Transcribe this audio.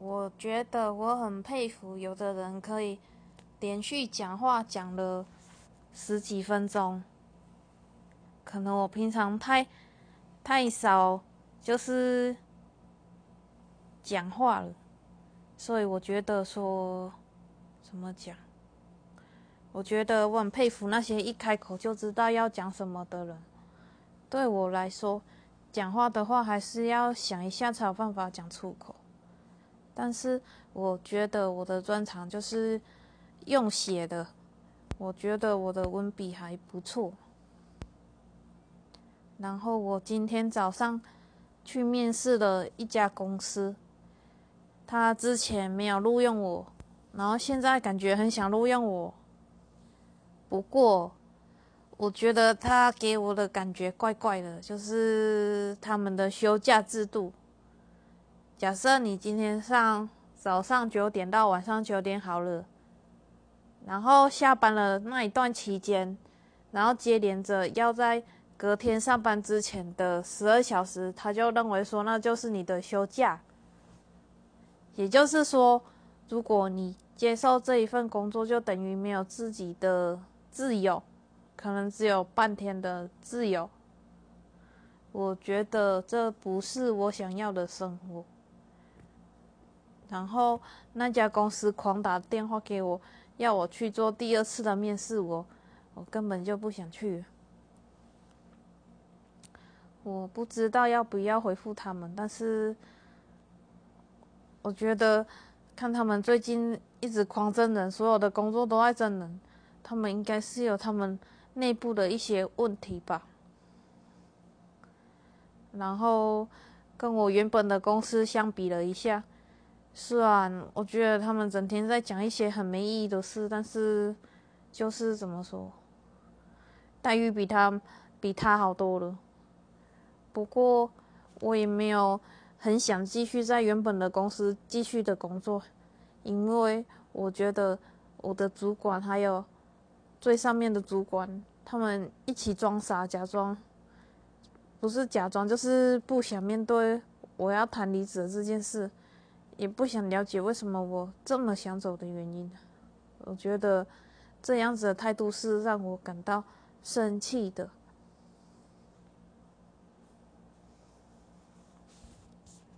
我觉得我很佩服有的人可以连续讲话讲了十几分钟，可能我平常太太少就是讲话了，所以我觉得说怎么讲？我觉得我很佩服那些一开口就知道要讲什么的人。对我来说，讲话的话还是要想一下才有办法讲出口。但是我觉得我的专长就是用写的，我觉得我的文笔还不错。然后我今天早上去面试了一家公司，他之前没有录用我，然后现在感觉很想录用我。不过，我觉得他给我的感觉怪怪的，就是他们的休假制度。假设你今天上早上九点到晚上九点好了，然后下班了那一段期间，然后接连着要在隔天上班之前的十二小时，他就认为说那就是你的休假。也就是说，如果你接受这一份工作，就等于没有自己的。自由，可能只有半天的自由。我觉得这不是我想要的生活。然后那家公司狂打电话给我，要我去做第二次的面试，我我根本就不想去。我不知道要不要回复他们，但是我觉得看他们最近一直狂征人，所有的工作都在征人。他们应该是有他们内部的一些问题吧。然后跟我原本的公司相比了一下，虽然我觉得他们整天在讲一些很没意义的事，但是就是怎么说，待遇比他比他好多了。不过我也没有很想继续在原本的公司继续的工作，因为我觉得我的主管还有。最上面的主管，他们一起装傻，假装不是假装，就是不想面对我要谈离职这件事，也不想了解为什么我这么想走的原因。我觉得这样子的态度是让我感到生气的。